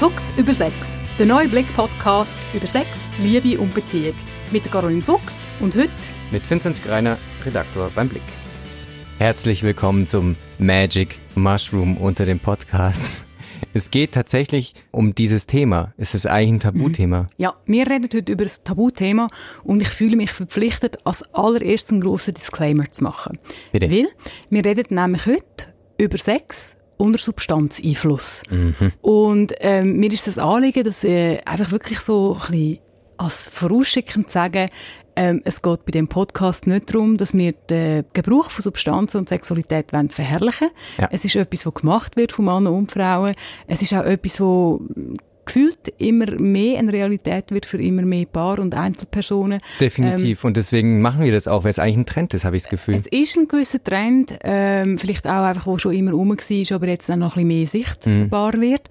Fuchs über Sex, der neue Blick-Podcast über Sex, Liebe und Beziehung. Mit Caroline Fuchs und heute mit Vincent Greiner, Redaktor beim Blick. Herzlich willkommen zum Magic Mushroom unter dem Podcast. Es geht tatsächlich um dieses Thema. Es ist eigentlich ein Tabuthema. Ja, wir reden heute über das Tabuthema und ich fühle mich verpflichtet, als allererstes einen grossen Disclaimer zu machen. Bitte. Weil wir reden nämlich heute über Sex unter Substanzeinfluss. Mhm. Und ähm, mir ist das Anliegen, dass äh, einfach wirklich so ein bisschen als vorausschickend sagen, ähm, es geht bei dem Podcast nicht darum, dass wir den Gebrauch von Substanzen und Sexualität verherrlichen wollen. Ja. Es ist etwas, was gemacht wird von Männern und Frauen. Es ist auch etwas, was gefühlt immer mehr eine Realität wird für immer mehr Paar und Einzelpersonen. Definitiv. Ähm, und deswegen machen wir das auch, weil es eigentlich ein Trend ist, habe ich das Gefühl. Es ist ein gewisser Trend, ähm, vielleicht auch einfach, wo schon immer rum war, aber jetzt dann noch ein bisschen mehr sichtbar mhm. wird.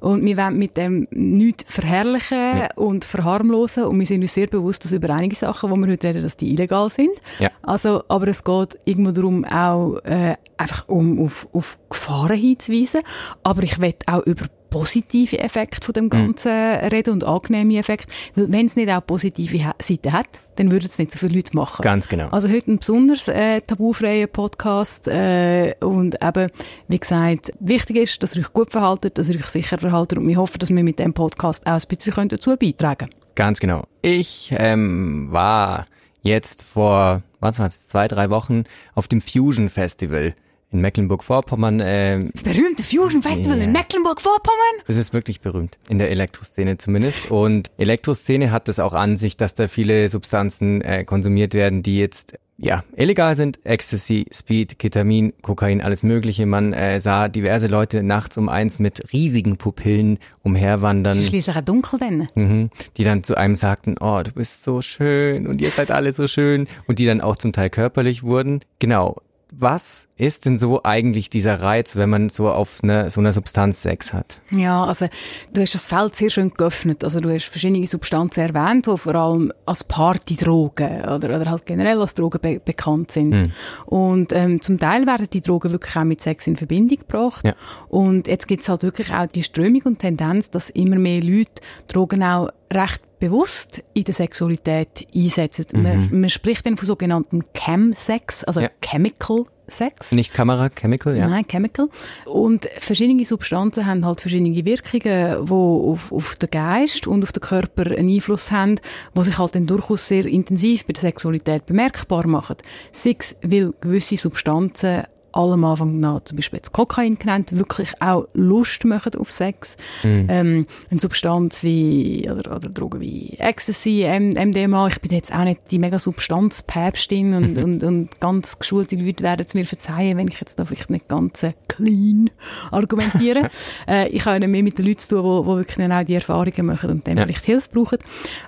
Und wir wollen mit dem nichts verherrlichen ja. und verharmlosen. Und wir sind uns sehr bewusst, dass über einige Sachen, die wir heute reden, dass die illegal sind. Ja. Also, aber es geht irgendwo darum, auch äh, einfach um auf, auf Gefahren hinzuweisen. Aber ich will auch über positive Effekte von dem mhm. Ganzen mhm. reden und angenehme Effekte. Wenn es nicht auch positive Seiten hat, dann würden es nicht so viele Leute machen. Ganz genau. Also heute ein besonders äh, tabufreier Podcast äh, und eben, wie gesagt, wichtig ist, dass ihr euch gut verhaltet, dass ihr euch sicher verhaltet und wir hoffen, dass wir mit dem Podcast auch ein bisschen dazu beitragen können. Ganz genau. Ich ähm, war jetzt vor, was war es, zwei, drei Wochen auf dem Fusion Festival in Mecklenburg-Vorpommern. Äh, das berühmte Fusion Festival yeah. in Mecklenburg-Vorpommern? Das ist wirklich berühmt, in der Elektroszene zumindest. Und Elektroszene hat es auch an sich, dass da viele Substanzen äh, konsumiert werden, die jetzt ja, illegal sind. Ecstasy, Speed, Ketamin, Kokain, alles mögliche. Man äh, sah diverse Leute nachts um eins mit riesigen Pupillen umherwandern. Das schließlich dunkel denn. Mhm, die dann zu einem sagten, oh, du bist so schön und ihr seid alle so schön. Und die dann auch zum Teil körperlich wurden. Genau, was ist denn so eigentlich dieser Reiz, wenn man so auf eine, so eine Substanz Sex hat? Ja, also du hast das Feld sehr schön geöffnet. Also du hast verschiedene Substanzen erwähnt, die vor allem als Partydrogen oder, oder halt generell als Drogen be bekannt sind. Mhm. Und ähm, zum Teil werden die Drogen wirklich auch mit Sex in Verbindung gebracht. Ja. Und jetzt gibt es halt wirklich auch die Strömung und Tendenz, dass immer mehr Leute Drogen auch recht bewusst in der Sexualität einsetzen. Mhm. Man, man, spricht dann von sogenannten Chem-Sex, also ja. Chemical Sex. Nicht Kamera, Chemical, ja. Nein, Chemical. Und verschiedene Substanzen haben halt verschiedene Wirkungen, die auf, auf den Geist und auf den Körper einen Einfluss haben, die sich halt dann durchaus sehr intensiv bei der Sexualität bemerkbar machen. Six will gewisse Substanzen allem Anfang nach, zum Beispiel jetzt Kokain genannt, wirklich auch Lust machen auf Sex. Mhm. Ähm, eine Substanz wie, oder, oder Drogen wie Ecstasy, MDMA, ich bin jetzt auch nicht die mega Substanzpäpstin und, mhm. und, und ganz geschulte Leute werden es mir verzeihen, wenn ich jetzt da vielleicht nicht ganz clean argumentiere. äh, ich habe mehr mit den Leuten zu tun, die, wirklich auch die Erfahrungen machen und dann ja. vielleicht Hilfe brauchen.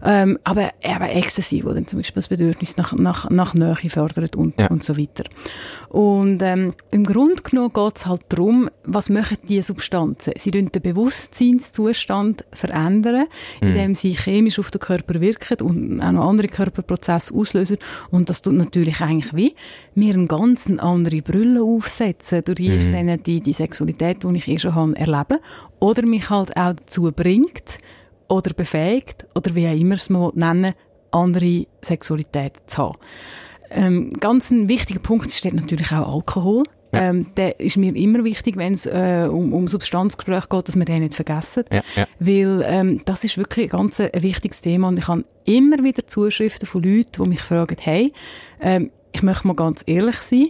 Ähm, aber eben Ecstasy, wo dann zum Beispiel das Bedürfnis nach, nach, nach Nähe fördert und, ja. und so weiter. Und ähm, im Grunde genommen geht es halt darum, was machen diese Substanzen? Sie den Bewusstseinszustand verändern, mhm. indem sie chemisch auf den Körper wirken und auch noch andere Körperprozesse auslösen. Und das tut natürlich eigentlich wie mir eine ganz andere Brille aufsetzen, durch die mhm. ich dann die, die Sexualität, die ich eh schon habe, erlebe. Oder mich halt auch dazu bringt oder befähigt, oder wie auch immer es man nennen andere Sexualität zu haben. Ähm, ganz ein wichtiger Punkt ist natürlich auch Alkohol. Ja. Ähm, der ist mir immer wichtig, wenn es äh, um, um Substanzgespräche geht, dass wir den nicht vergessen. Ja, ja. Weil ähm, das ist wirklich ein ganz ein wichtiges Thema und ich habe immer wieder Zuschriften von Leuten, die mich fragen, hey, ähm, ich möchte mal ganz ehrlich sein,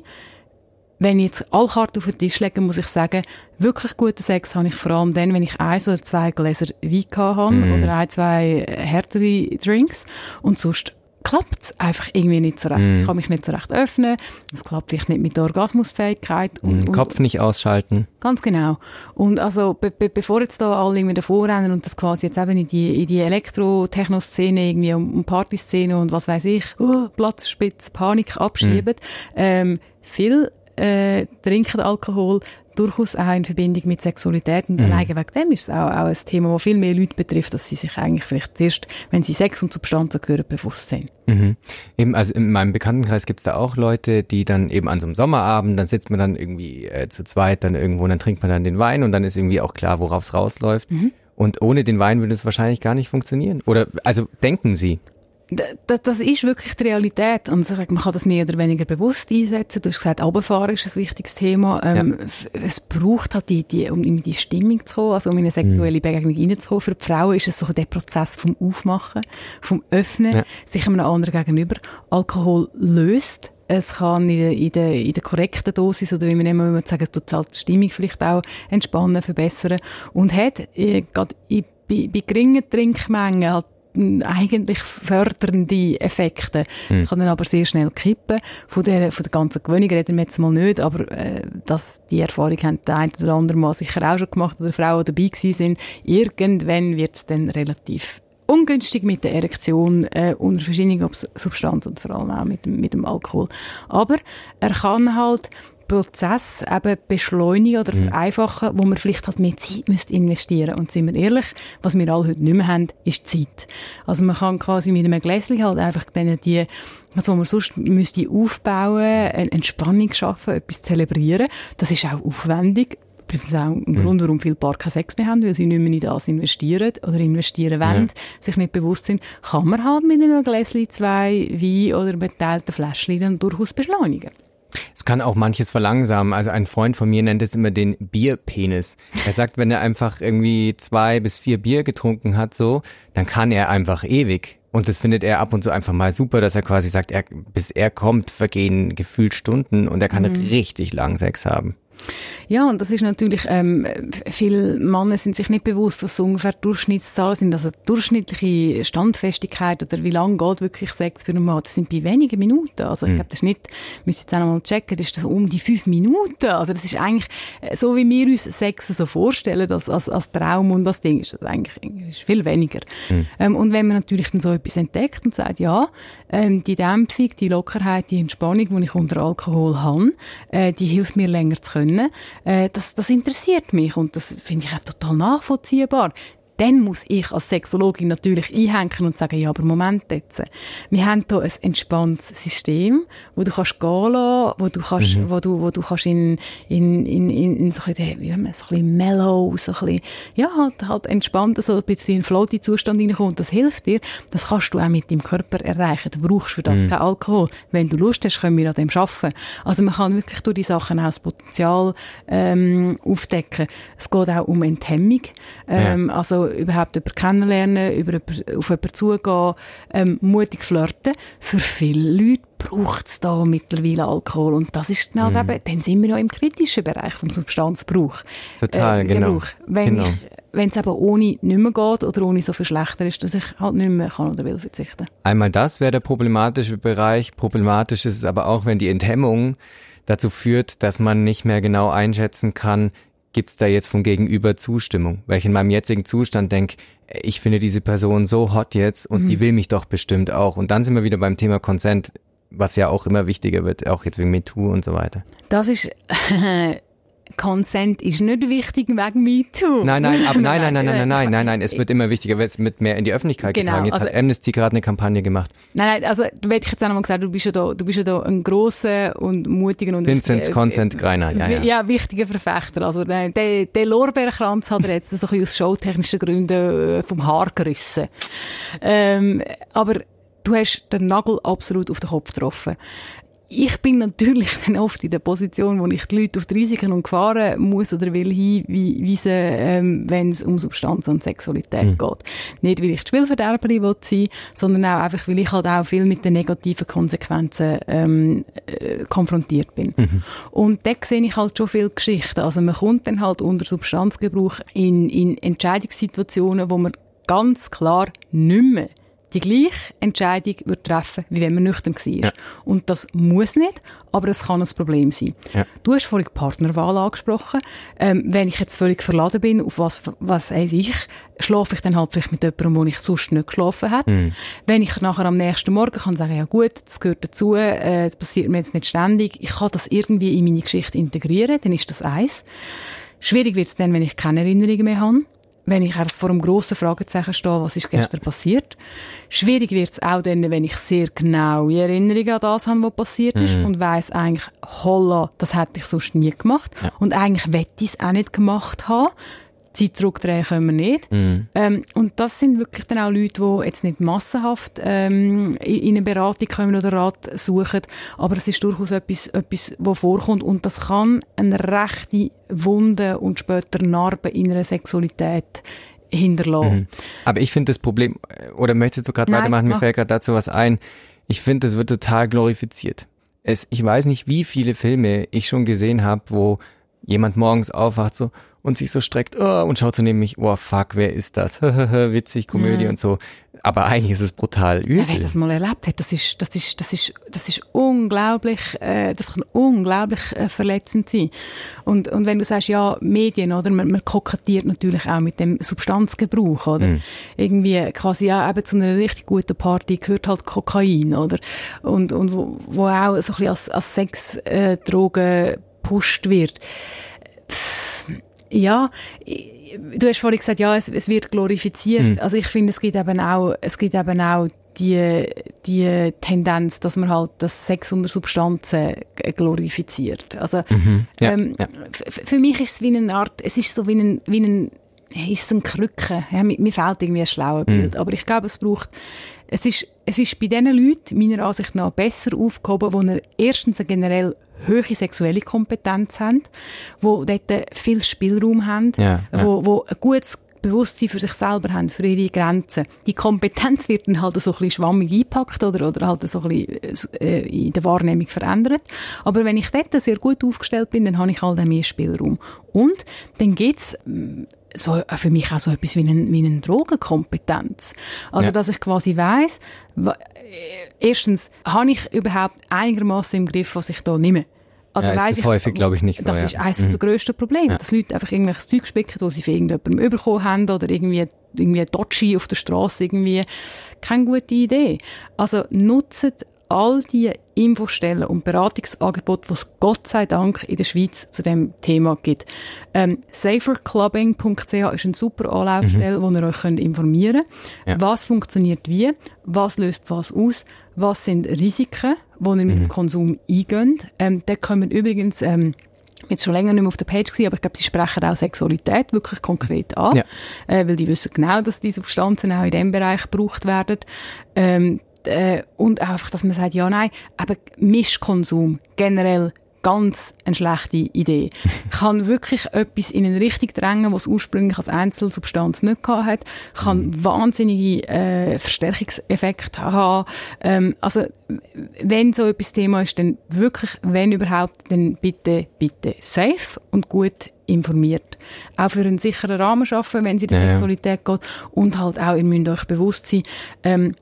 wenn ich jetzt alle Karten auf den Tisch lege, muss ich sagen, wirklich guten Sex habe ich vor allem dann, wenn ich ein oder zwei Gläser Wein habe mm. oder ein, zwei härtere Drinks und sonst klappt es einfach irgendwie nicht so recht. Mm. Ich kann mich nicht so recht öffnen. Es klappt vielleicht nicht mit der Orgasmusfähigkeit. Und, mm, Kopf nicht ausschalten. Ganz genau. Und also, be be bevor jetzt da alle irgendwie davor rennen und das quasi jetzt eben in die, in die Elektro-Techno-Szene irgendwie um Partyszene und was weiß ich, uh, Platzspitz, Panik abschieben, mm. ähm, viel äh, trinken Alkohol, durchaus auch in Verbindung mit Sexualität. Und mhm. allein wegen dem ist es auch, auch ein Thema, das viel mehr Leute betrifft, dass sie sich eigentlich vielleicht erst, wenn sie Sex und Substanzen hören, bewusst sind. Mhm. Eben, also in meinem Bekanntenkreis gibt es da auch Leute, die dann eben an so einem Sommerabend, dann sitzt man dann irgendwie äh, zu zweit dann irgendwo und dann trinkt man dann den Wein und dann ist irgendwie auch klar, worauf es rausläuft. Mhm. Und ohne den Wein würde es wahrscheinlich gar nicht funktionieren. Oder, also denken Sie? Das, das ist wirklich die Realität. Und man kann das mehr oder weniger bewusst einsetzen. Du hast gesagt, Abfahren ist ein wichtiges Thema. Ähm, ja. Es braucht halt die, die, um in die Stimmung zu kommen, also um in eine sexuelle mhm. Begegnung reinzukommen. Für die Frauen ist es so der Prozess vom Aufmachen, vom Öffnen, ja. sich einem anderen gegenüber. Alkohol löst es kann in der, in der, in der korrekten Dosis, oder wie man immer sagen, es tut halt die Stimmung vielleicht auch entspannen, verbessern und hat äh, gerade bei, bei geringen Trinkmengen halt eigentlich fördernde Effekte. Hm. Das kann dann aber sehr schnell kippen. Von der, von der ganzen Gewöhnung reden wir jetzt mal nicht, aber äh, dass die Erfahrung haben der eine oder andere mal sicher auch schon gemacht oder Frauen dabei gewesen sind. Irgendwann wird es dann relativ ungünstig mit der Erektion äh, unter verschiedenen Substanzen und vor allem auch mit mit dem Alkohol. Aber er kann halt Prozess eben beschleunigen oder mhm. vereinfachen, wo man vielleicht halt mehr Zeit müsste investieren Und sind wir ehrlich, was wir alle heute nicht mehr haben, ist Zeit. Also man kann quasi mit einem Gläschen halt einfach dann die, was man sonst müsste aufbauen, eine Entspannung schaffen, etwas zelebrieren. Das ist auch aufwendig. Übrigens auch ein mhm. Grund, warum viele Paar keinen Sex mehr haben, weil sie nicht mehr in das investieren oder investieren wollen, ja. sich nicht bewusst sind, kann man halt mit einem Gläschen zwei Wein oder beteilten Fläschchen dann durchaus beschleunigen. Es kann auch manches verlangsamen. Also ein Freund von mir nennt es immer den Bierpenis. Er sagt, wenn er einfach irgendwie zwei bis vier Bier getrunken hat, so, dann kann er einfach ewig. Und das findet er ab und zu einfach mal super, dass er quasi sagt, er, bis er kommt, vergehen gefühlt Stunden und er kann mhm. richtig lang Sex haben. Ja, und das ist natürlich, ähm, viele Männer sind sich nicht bewusst, was so ungefähr Durchschnittszahlen sind. Also durchschnittliche Standfestigkeit oder wie lange geht wirklich Sex für einen Mann, das sind bei wenigen Minuten. Also ich mhm. glaube, das ist nicht, müsst jetzt auch noch mal checken, das ist das um die fünf Minuten. Also das ist eigentlich, äh, so wie wir uns Sex so vorstellen, als, als, als Traum und das Ding, ist das eigentlich ist viel weniger. Mhm. Ähm, und wenn man natürlich dann so etwas entdeckt und sagt, ja, ähm, die Dämpfung, die Lockerheit, die Entspannung, die ich unter Alkohol habe, äh, die hilft mir länger zu können, äh, das, das interessiert mich und das finde ich auch total nachvollziehbar dann muss ich als Sexologin natürlich einhängen und sagen, ja, aber Moment jetzt. Wir haben hier ein entspanntes System, wo du kannst gehen lassen, wo du kannst, mhm. wo du, wo du kannst in, in, in, in so ein bisschen, wie man, so ein bisschen mellow, so ein bisschen, ja, halt, halt entspannt, so ein bisschen in floaty Zustand reinkommen. Das hilft dir. Das kannst du auch mit deinem Körper erreichen. Du brauchst für das mhm. keinen Alkohol. Wenn du Lust hast, können wir an dem arbeiten. Also man kann wirklich durch die Sachen auch das Potenzial ähm, aufdecken. Es geht auch um Enthemmung. Ähm, ja. Also überhaupt jemanden kennenlernen, über auf jemanden zugehen, ähm, mutig flirten. Für viele Leute braucht es da mittlerweile Alkohol. Und das ist dann halt mm. eben, dann sind wir ja im kritischen Bereich vom Substanzbrauch. Total, äh, genau. Wenn genau. es eben ohne nicht mehr geht oder ohne so viel schlechter ist, dass ich halt nicht mehr kann oder will verzichten. Einmal das wäre der problematische Bereich. Problematisch ist es aber auch, wenn die Enthemmung dazu führt, dass man nicht mehr genau einschätzen kann, gibt es da jetzt vom Gegenüber Zustimmung? Weil ich in meinem jetzigen Zustand denke, ich finde diese Person so hot jetzt und mhm. die will mich doch bestimmt auch. Und dann sind wir wieder beim Thema Consent, was ja auch immer wichtiger wird, auch jetzt wegen MeToo und so weiter. Das ist Consent ist nicht wichtig wegen MeToo. Nein, nein, aber nein, nein, nein, nein, nein, nein, nein, nein, es wird immer wichtiger, weil es mit mehr in die Öffentlichkeit genau, getragen. Jetzt also, hat Amnesty gerade eine Kampagne gemacht. Nein, nein, also du hätte ich jetzt auch nochmal gesagt, du bist ja da, du bist ja da ein grosser und mutiger und Vincent äh, Consent Greiner, ja, ja. Ja, wichtiger Verfechter. Also der, der, der Lorbeerkranz hat er jetzt so ein bisschen aus showtechnischen Gründen äh, vom Haar gerissen. Ähm, aber du hast den Nagel absolut auf den Kopf getroffen ich bin natürlich dann oft in der Position, wo ich die Leute auf die Risiken und Gefahren muss oder will hinweisen, ähm, wenn es um Substanz und Sexualität mhm. geht. Nicht, weil ich die Spielverderberin will sein, sondern auch einfach, weil ich halt auch viel mit den negativen Konsequenzen ähm, äh, konfrontiert bin. Mhm. Und da sehe ich halt schon viele Geschichten. Also man kommt dann halt unter Substanzgebrauch in, in Entscheidungssituationen, wo man ganz klar nicht mehr die gleiche Entscheidung würde treffen, wie wenn man nüchtern war. Ja. Und das muss nicht, aber es kann ein Problem sein. Ja. Du hast vorhin Partnerwahl angesprochen. Ähm, wenn ich jetzt völlig verladen bin, auf was, was weiß ich, schlafe ich dann halt vielleicht mit jemandem, wo ich sonst nicht geschlafen habe. Mhm. Wenn ich nachher am nächsten Morgen kann sagen, ja gut, das gehört dazu, äh, das passiert mir jetzt nicht ständig, ich kann das irgendwie in meine Geschichte integrieren, dann ist das eins. Schwierig wird es dann, wenn ich keine Erinnerungen mehr habe wenn ich einfach vor einem grossen Fragezeichen stehe, was ist gestern ja. passiert. Schwierig wird es auch dann, wenn ich sehr genaue Erinnerungen an das habe, was passiert ist mhm. und weiss eigentlich, holla, das hätte ich sonst nie gemacht. Ja. Und eigentlich wette ich es auch nicht gemacht haben. Zeit zurückdrehen können wir nicht. Mhm. Ähm, und das sind wirklich dann auch Leute, die jetzt nicht massenhaft ähm, in in eine Beratung kommen oder Rat suchen, aber es ist durchaus etwas, etwas, was vorkommt und das kann eine rechte Wunde und später Narbe in einer Sexualität hinterlassen. Mhm. Aber ich finde das Problem, oder möchtest du gerade weitermachen? Mir fällt gerade dazu was ein. Ich finde, das wird total glorifiziert. Es, ich weiß nicht, wie viele Filme ich schon gesehen habe, wo jemand morgens aufwacht so und sich so streckt oh, und schaut so neben mich, oh fuck, wer ist das? Witzig, Komödie Ja. und so. Aber eigentlich ist es brutal übel. Ja, wer das mal erlebt hat, das ist, das ist, das ist, das ist unglaublich, äh, das kann unglaublich äh, verletzend sein. Und, und wenn du sagst, ja, Medien, oder, man, man kokettiert natürlich auch mit dem Substanzgebrauch, oder? Mhm. Irgendwie quasi ja, eben zu einer richtig guten Party gehört halt Kokain, oder? Und, und wo, wo auch so ein bisschen als, als Sexdroge äh, Droge gepusht wird. Pff, Ja, du hast vorhin gesagt, ja, es, es wird glorifiziert. Mhm. Also ich finde, es gibt eben auch, es gibt eben auch die, die Tendenz, dass man halt das Sex unter Substanzen glorifiziert. Also Mhm. Ja, ähm, ja. für mich ist es wie eine Art, es ist so wie ein, wie ein ist es ein Krücke. Ja, mir, mir fehlt irgendwie ein schlaues Mhm. Bild. Aber ich glaube, es braucht, es ist, es ist bei diesen Leuten meiner Ansicht nach besser aufgehoben, die erstens eine generell hohe sexuelle Kompetenz haben, die dort viel Spielraum haben, Ja, ja. wo, wo ein gutes Bewusstsein für sich selber haben, für ihre Grenzen. Die Kompetenz wird dann halt so ein bisschen schwammig eingepackt oder, oder halt so ein bisschen äh, in der Wahrnehmung verändert. Aber wenn ich dort sehr gut aufgestellt bin, dann habe ich halt auch mehr Spielraum. Und dann gibt's mm, so, äh, für mich auch so etwas wie eine, wie eine Drogenkompetenz. Also, Ja. dass ich quasi weiss, wa- äh, erstens, habe ich überhaupt einigermaßen im Griff, was ich da nehme? Also Ja, ist weiss das häufig, glaube ich, nicht so, Das ja. ist eines Mhm. der grössten Probleme, Ja. dass Leute einfach irgendwelches Zeug spicken, das sie von irgendjemandem bekommen haben oder irgendwie, irgendwie Dodgy auf der Straße irgendwie. Keine gute Idee. Also nutzt all die Infostellen und Beratungsangebote, die es Gott sei Dank in der Schweiz zu dem Thema gibt. Ähm, saferclubbing.ch ist eine super Anlaufstelle, wo ihr euch könnt informieren könnt. Ja. Was funktioniert wie? Was löst was aus? Was sind Risiken, die ihr mit dem Konsum eingeht? Ähm, da kommen übrigens, ähm, jetzt schon länger nicht mehr auf der Page gewesen, aber ich glaube, sie sprechen auch Sexualität wirklich konkret an, Ja. äh, weil die wissen genau, dass diese Substanzen auch in diesem Bereich gebraucht werden. Ähm, äh, und einfach, dass man sagt, ja, nein, aber Mischkonsum generell ganz eine schlechte Idee. kann wirklich etwas in eine Richtung drängen, was ursprünglich als Einzelsubstanz nicht gehabt hat, kann wahnsinnige äh, Verstärkungseffekte haben. Ähm, also wenn so etwas Thema ist, dann wirklich, wenn überhaupt, dann bitte, bitte safe und gut informiert. Auch für einen sicheren Rahmen schaffen, wenn es in die ja. Sexualität geht. Und halt auch, ihr müsst euch bewusst sein, ähm,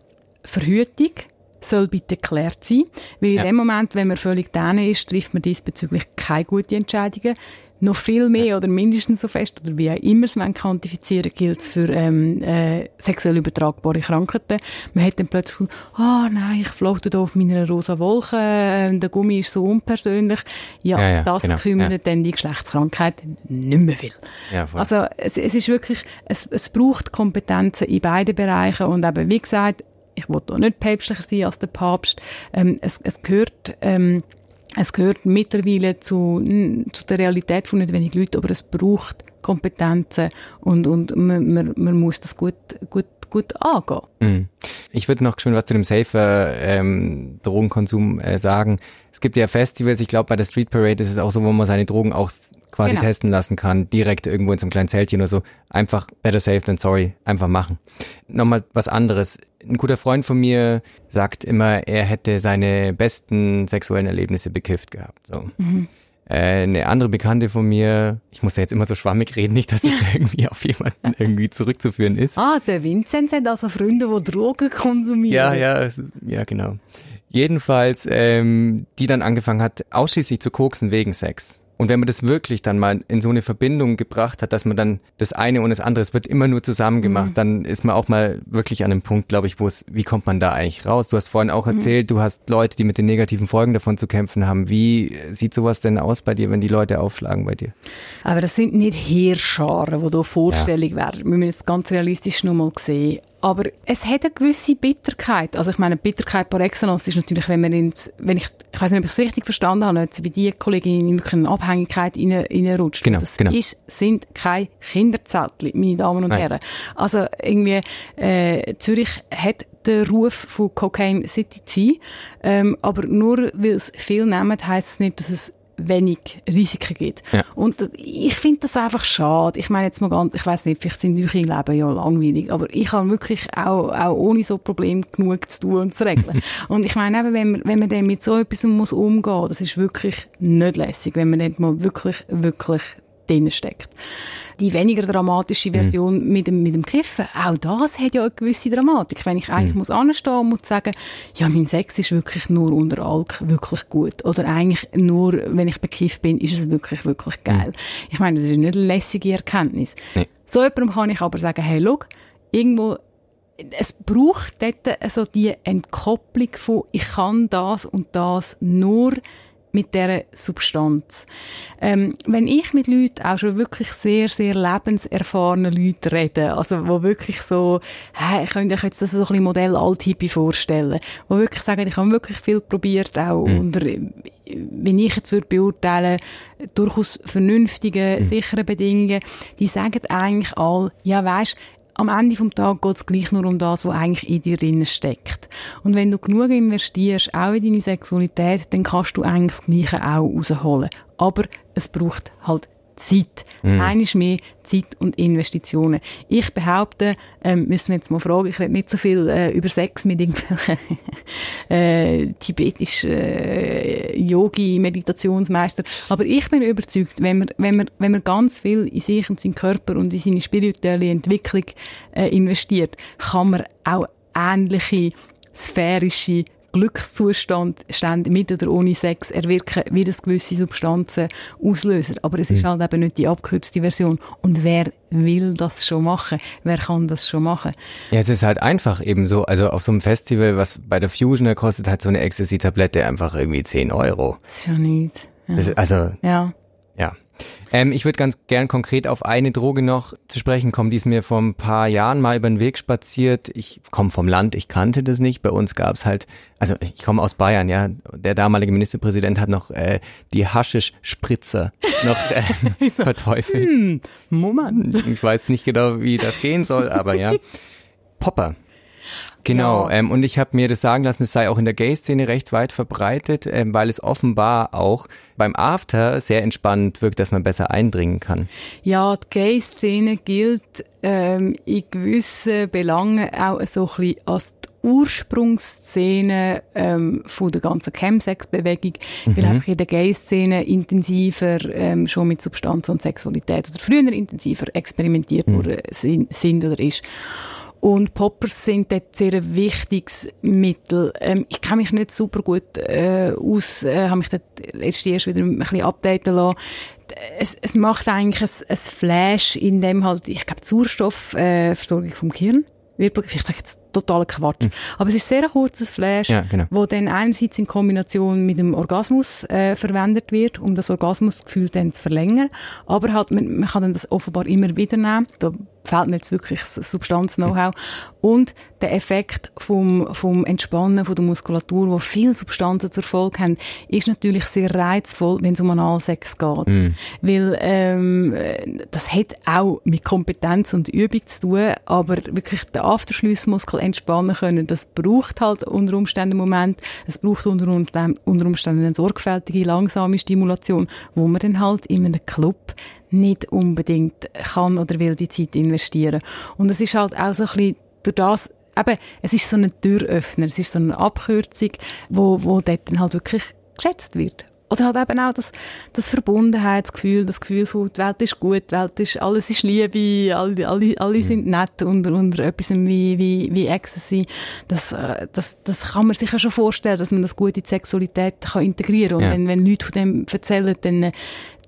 Verhütung soll bitte geklärt sein, weil in Ja. dem Moment, wenn man völlig däne ist, trifft man diesbezüglich keine guten Entscheidungen. Noch viel mehr oder mindestens so fest, oder wie auch immer es man quantifizieren gilt es für ähm, äh, sexuell übertragbare Krankheiten. Man hat dann plötzlich ah nein, ich floate da auf meiner rosa Wolke, äh, der Gummi ist so unpersönlich. Ja, Ja, ja, das genau, kümmert ja. dann die Geschlechtskrankheit nicht mehr viel. Ja. Also es, es ist wirklich, es, es braucht Kompetenzen in beiden Bereichen und eben, wie gesagt, ich will da nicht päpstlicher sein als der Papst. Ähm, es, es gehört, ähm, es gehört mittlerweile zu, zu der Realität von nicht wenig Leuten, aber es braucht Kompetenzen und, und man, man, man muss das gut, gut, gut angehen. Mhm. Ich würde noch schön was zu dem safer ähm, Drogenkonsum äh, sagen. Es gibt ja Festivals, ich glaube bei der Street Parade ist es auch so, wo man seine Drogen auch quasi Genau. testen lassen kann, direkt irgendwo in so einem kleinen Zeltchen oder so. Einfach better safe than sorry, einfach machen. Nochmal was anderes. Ein guter Freund von mir sagt immer, er hätte seine besten sexuellen Erlebnisse bekifft gehabt. So. Äh, eine andere Bekannte von mir, ich muss ja jetzt immer so schwammig reden, nicht, dass es irgendwie auf jemanden irgendwie zurückzuführen ist. Ah, der Vinzenz hat also Freunde, die Drogen konsumieren. Ja, ja, ja, genau. Jedenfalls, ähm, die dann angefangen hat, ausschließlich zu koksen wegen Sex. Und wenn man das wirklich dann mal in so eine Verbindung gebracht hat, dass man dann das eine und das andere, es wird immer nur zusammen gemacht, dann ist man auch mal wirklich an einem Punkt, glaube ich, wo es, wie kommt man da eigentlich raus? Du hast vorhin auch erzählt, du hast Leute, die mit den negativen Folgen davon zu kämpfen haben. Wie sieht sowas denn aus bei dir, wenn die Leute aufschlagen bei dir? Aber das sind nicht Heerscharen, die hier vorstellig wären. Wir müssen jetzt ganz realistisch noch mal sehen. Aber es hat eine gewisse Bitterkeit. Also ich meine, Bitterkeit par excellence ist natürlich, wenn man ins, wenn ich, ich weiß nicht, ob ich es richtig verstanden habe, jetzt wie die Kollegin in eine Abhängigkeit reinrutscht. Genau, das genau. Ist, sind keine Kinderzettel, meine Damen und Nein. Herren. Also irgendwie, äh, Zürich hat den Ruf von Cocaine City zu sein. Ähm, aber nur weil es viel nehmen, heisst es nicht, dass es wenig Risiken gibt. Ja. Und ich finde das einfach schade. Ich meine jetzt mal ganz, ich weiß nicht, vielleicht sind eure Leben ja langweilig, aber ich habe wirklich auch, auch ohne so Problem genug zu tun und zu regeln. und ich meine eben, wenn man, wenn man dann mit so etwas muss umgehen, das ist wirklich nicht lässig, wenn man dann mal wirklich, wirklich drin steckt. Die weniger dramatische Version mit, dem, mit dem Kiffen, auch das hat ja eine gewisse Dramatik. Wenn ich eigentlich muss anstehen und muss sagen, ja, mein Sex ist wirklich nur unter Alk wirklich gut. Oder eigentlich nur, wenn ich bekifft bin, ist es wirklich, wirklich geil. Ich meine, das ist nicht eine lässige Erkenntnis. Nee. So jemandem kann ich aber sagen, hey, schau, irgendwo es braucht dort also die Entkopplung von ich kann das und das nur mit dieser Substanz. Ähm, wenn ich mit Leuten, auch schon wirklich sehr, sehr lebenserfahrenen Leuten rede, also wo wirklich so, hey, ich könnte euch jetzt das so ein bisschen Modell Althippie vorstellen, wo wirklich sagen, ich habe wirklich viel probiert, auch unter, wenn ich jetzt würde beurteilen, durchaus vernünftige, sichere Bedingungen, die sagen eigentlich all, ja weisst, am Ende vom Tag geht es gleich nur um das, was eigentlich in dir drin steckt. Und wenn du genug investierst, auch in deine Sexualität, dann kannst du eigentlich das Gleiche auch rausholen. Aber es braucht halt Zeit. Mhm. Eines mehr Zeit und Investitionen. Ich behaupte, ähm, müssen wir jetzt mal fragen, ich rede nicht so viel äh, über Sex mit irgendwelchen äh, tibetischen äh, Yogi-Meditationsmeister, aber ich bin überzeugt, wenn man, wenn man, wenn man ganz viel in sich und seinen Körper und in seine spirituelle Entwicklung äh, investiert, kann man auch ähnliche sphärische Glückszustand mit oder ohne Sex erwirken, wie das gewisse Substanzen auslösen. Aber es ist halt eben nicht die abgekürzte Version. Und wer will das schon machen? Wer kann das schon machen? Ja, es ist halt einfach eben so, also auf so einem Festival, was bei der Fusion kostet, hat so eine Ecstasy-Tablette einfach irgendwie 10 Euro. Das ist ja nichts. Ja. Also, ja. ja. Ähm, ich würde ganz gern konkret auf eine Droge noch zu sprechen kommen, die ist mir vor ein paar Jahren mal über den Weg spaziert. Ich komme vom Land, ich kannte das nicht. Bei uns gab es halt, also ich komme aus Bayern, ja. Der damalige Ministerpräsident hat noch äh, die Haschisch-Spritzer noch äh, verteufelt. Hm, Moment. Ich weiß nicht genau, wie das gehen soll, aber ja. Popper. Genau, Ja. ähm, und ich habe mir das sagen lassen, es sei auch in der Gay-Szene recht weit verbreitet, ähm, weil es offenbar auch beim After sehr entspannt wirkt, dass man besser eindringen kann. Ja, die Gay-Szene gilt ähm, in gewissen Belangen auch so ein bisschen als die Ursprungsszene ähm, von der ganzen Chemsex-Bewegung, weil einfach in der Gay-Szene intensiver ähm, schon mit Substanz und Sexualität oder früher intensiver experimentiert worden sind, sind oder ist. Und Poppers sind dort sehr ein wichtiges Mittel. Ähm, ich kenne mich nicht super gut äh, aus, äh, habe mich dort letztes Jahr wieder ein bisschen updaten lassen. Es, es macht eigentlich ein, ein Flash, in dem halt, ich glaube, Sauerstoffversorgung äh, vom Gehirn wird, ich sage jetzt totaler Quatsch. Aber es ist sehr ein kurzes Flash, Ja, genau. wo dann einerseits in Kombination mit dem Orgasmus äh, verwendet wird, um das Orgasmusgefühl dann zu verlängern. Aber halt, man, man kann dann das offenbar immer wieder nehmen. Da fehlt mir jetzt wirklich das Substanz-Know-how. Und der Effekt vom, vom Entspannen von der Muskulatur, wo viele Substanzen zur Folge haben, ist natürlich sehr reizvoll, wenn es um Analsex geht. Weil ähm, äh, das hat auch mit Kompetenz und Übung zu tun, aber wirklich der Afterschlussmuskel entspannen können, das braucht halt unter Umständen einen Moment, es braucht unter, Umständen- unter Umständen eine sorgfältige, langsame Stimulation, wo man dann halt in einem Club nicht unbedingt kann oder will die Zeit investieren. Und es ist halt auch so ein bisschen durch das, eben, es ist so ein Türöffner, es ist so eine Abkürzung, wo, wo dort dann halt wirklich geschätzt wird. Oder halt eben auch das, das Verbundenheitsgefühl, das Gefühl von, die Welt ist gut, die Welt ist, alles ist Liebe, alle, alle, alle sind nett unter, unter etwas wie, wie, wie Ecstasy. Das, äh, das, das kann man sich ja schon vorstellen, dass man das gut in die Sexualität kann integrieren kann. Und Ja. wenn, wenn Leute von dem erzählen, dann, äh,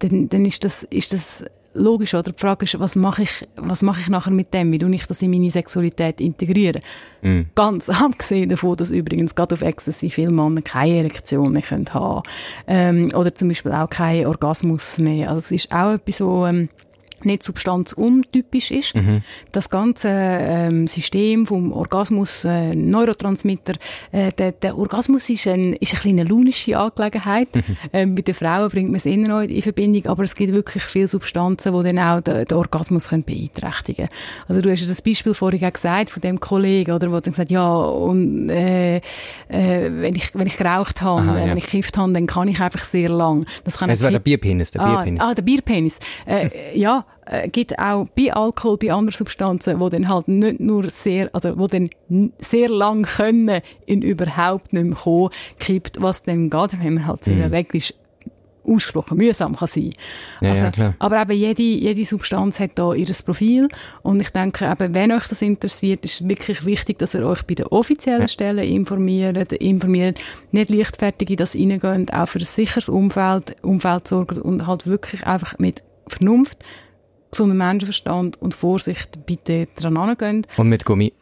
dann, dann ist das, ist das logisch, oder? Die Frage ist, was mache ich, was mache ich nachher mit dem? Wie tue ich das in meine Sexualität integrieren? Mhm. Ganz abgesehen davon, dass übrigens gerade auf Ecstasy viele Männer keine Erektion mehr können haben ähm, Oder zum Beispiel auch keinen Orgasmus mehr. Also es ist auch etwas, wo, ähm, nicht substanzuntypisch ist. Mhm. Das ganze ähm, System vom Orgasmus, äh, Neurotransmitter, äh, der, der Orgasmus ist, ein, ist eine kleine launische Angelegenheit. Mhm. Ähm, bei den Frauen bringt man es eher noch in Verbindung, aber es gibt wirklich viele Substanzen, die dann auch den, den Orgasmus können beeinträchtigen können. Also du hast ja das Beispiel vorhin auch gesagt von dem Kollegen, oder, wo dann gesagt ja, und, äh, äh, wenn ich, wenn ich geraucht habe, Aha, äh, ja. wenn ich gekifft habe, dann kann ich einfach sehr lang. Das kann es war der Bierpenis, der ah, Bierpenis. Ah, der Bierpenis. Äh, ja, äh, gibt auch bei Alkohol, bei anderen Substanzen, wo dann halt nicht nur sehr, also wo dann sehr lang können in überhaupt nicht mehr kommen, kippt, was dann geht, wenn man halt sehr mhm. ist, ausgesprochen mühsam kann sein. Ja, also, ja, klar. Aber eben jede, jede Substanz hat da ihr Profil und ich denke eben, wenn euch das interessiert, ist es wirklich wichtig, dass ihr euch bei den offiziellen ja. Stellen informiert, informiert, nicht leichtfertig in das reingeht, auch für ein sicheres Umfeld, Umfeld sorgt und halt wirklich einfach mit Vernunft gesundem Menschenverstand und Vorsicht bitte dran angehen. Und mit Gummi.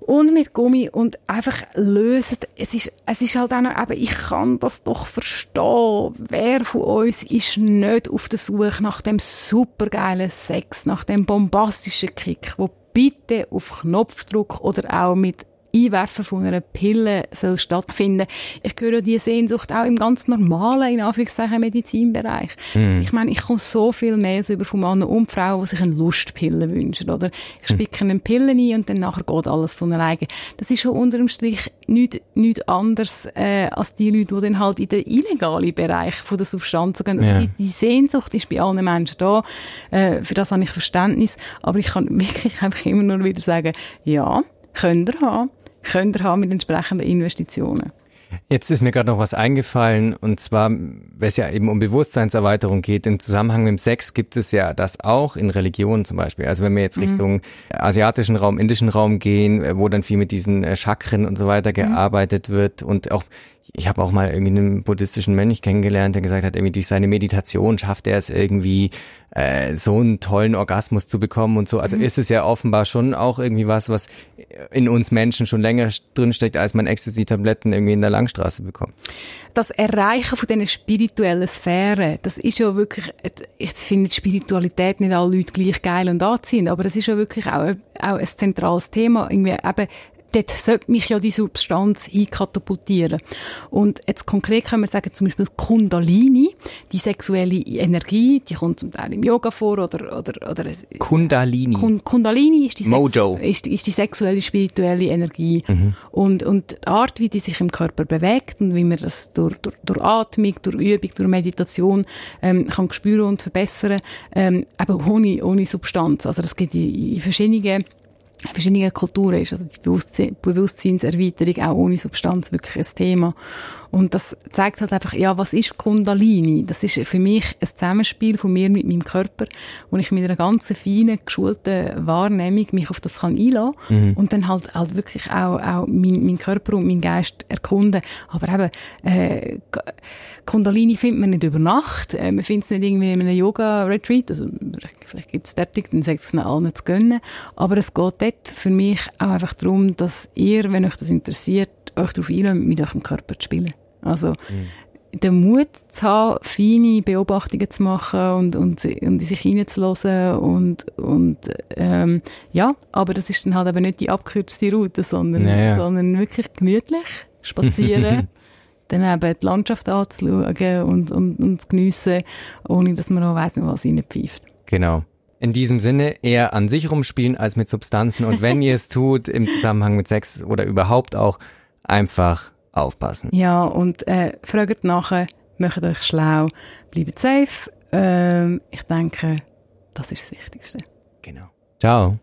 Und mit Gummi und einfach lösen. Es ist, es ist halt auch noch, eben, ich kann das doch verstehen. Wer von uns ist nicht auf der Suche nach dem supergeilen Sex, nach dem bombastischen Kick, wo bitte auf Knopfdruck oder auch mit Einwerfen von einer Pille soll stattfinden. Ich höre die Sehnsucht auch im ganz normalen, in Anführungszeichen, Medizinbereich. Mm. Ich meine, ich komme so viel Mails über von Männern und Frauen, die sich eine Lustpille wünschen, oder? Ich hm. spicke mm. eine Pille ein und dann nachher geht alles von alleine. Das ist schon unter dem Strich nichts, nichts anderes, äh, als die Leute, die dann halt in den illegalen Bereich von der Substanzen gehen. Also yeah. die, die, Sehnsucht ist bei allen Menschen da. Äh, für das habe ich Verständnis. Aber ich kann wirklich einfach immer nur wieder sagen, ja, könnt ihr haben könnt ihr haben mit entsprechenden Investitionen. Jetzt ist mir gerade noch was eingefallen und zwar, wenn es ja eben um Bewusstseinserweiterung geht, im Zusammenhang mit dem Sex gibt es ja das auch in Religionen zum Beispiel. Also wenn wir jetzt mhm. Richtung asiatischen Raum, indischen Raum gehen, wo dann viel mit diesen äh, Chakren und so weiter mhm. gearbeitet wird und auch ich habe auch mal irgendwie einen buddhistischen Mönch kennengelernt, der gesagt hat, irgendwie durch seine Meditation schafft er es irgendwie, äh, so einen tollen Orgasmus zu bekommen und so. Also mhm. ist es ja offenbar schon auch irgendwie was, was in uns Menschen schon länger drinsteckt, als man Ecstasy-Tabletten irgendwie in der Langstraße bekommt. Das Erreichen von diesen spirituellen Sphären, das ist ja wirklich, ich finde Spiritualität nicht alle Leute gleich geil und anziehend, aber das ist ja wirklich auch, auch ein zentrales Thema, irgendwie eben dort sollte mich ja die Substanz einkatapultieren. Und jetzt konkret können wir sagen, zum Beispiel Kundalini, die sexuelle Energie, die kommt zum Teil im Yoga vor oder, oder, oder Kundalini. Kundalini ist die, Mojo. Ist, ist die sexuelle, spirituelle Energie. Mhm. Und, und die Art, wie die sich im Körper bewegt und wie man das durch, durch, durch Atmung, durch Übung, durch Meditation ähm, kann spüren und verbessern, ähm, eben ohne, ohne Substanz. Also das gibt in, in verschiedenen verschiedenen Kulturen ist. Also die Bewusstsein Bewusstseinserweiterung auch ohne Substanz wirklich ein Thema. Und das zeigt halt einfach, ja, was ist Kundalini? Das ist für mich ein Zusammenspiel von mir mit meinem Körper, wo ich mit einer ganz feinen, geschulten Wahrnehmung mich auf das kann einlassen mhm. und dann halt, halt wirklich auch, auch mein, mein Körper und mein Geist erkunden. Aber eben, äh, Kundalini findet man nicht über Nacht. Äh, man findet es nicht irgendwie in einem Yoga-Retreat. Also, vielleicht gibt es dort, dann sagt es allen zu gönnen. Aber es geht dort für mich auch einfach darum, dass ihr, wenn euch das interessiert, euch darauf einlässt, mit eurem Körper zu spielen. Also, mhm. den Mut zu haben, feine Beobachtungen zu machen und, und, und sich hineinzulassen und, und ähm, ja, aber das ist dann halt eben nicht die abgekürzte Route, sondern, naja. sondern wirklich gemütlich spazieren dann eben die Landschaft anzuschauen und, und, und zu geniessen, ohne dass man auch weiss, was reinpfeift. Genau. In diesem Sinne eher an sich rumspielen als mit Substanzen und wenn ihr es tut im Zusammenhang mit Sex oder überhaupt auch, einfach aufpassen. Ja, und äh, fragt nachher, macht euch schlau, bleibt safe. Ähm, ich denke, das ist das Wichtigste. Genau. Ciao.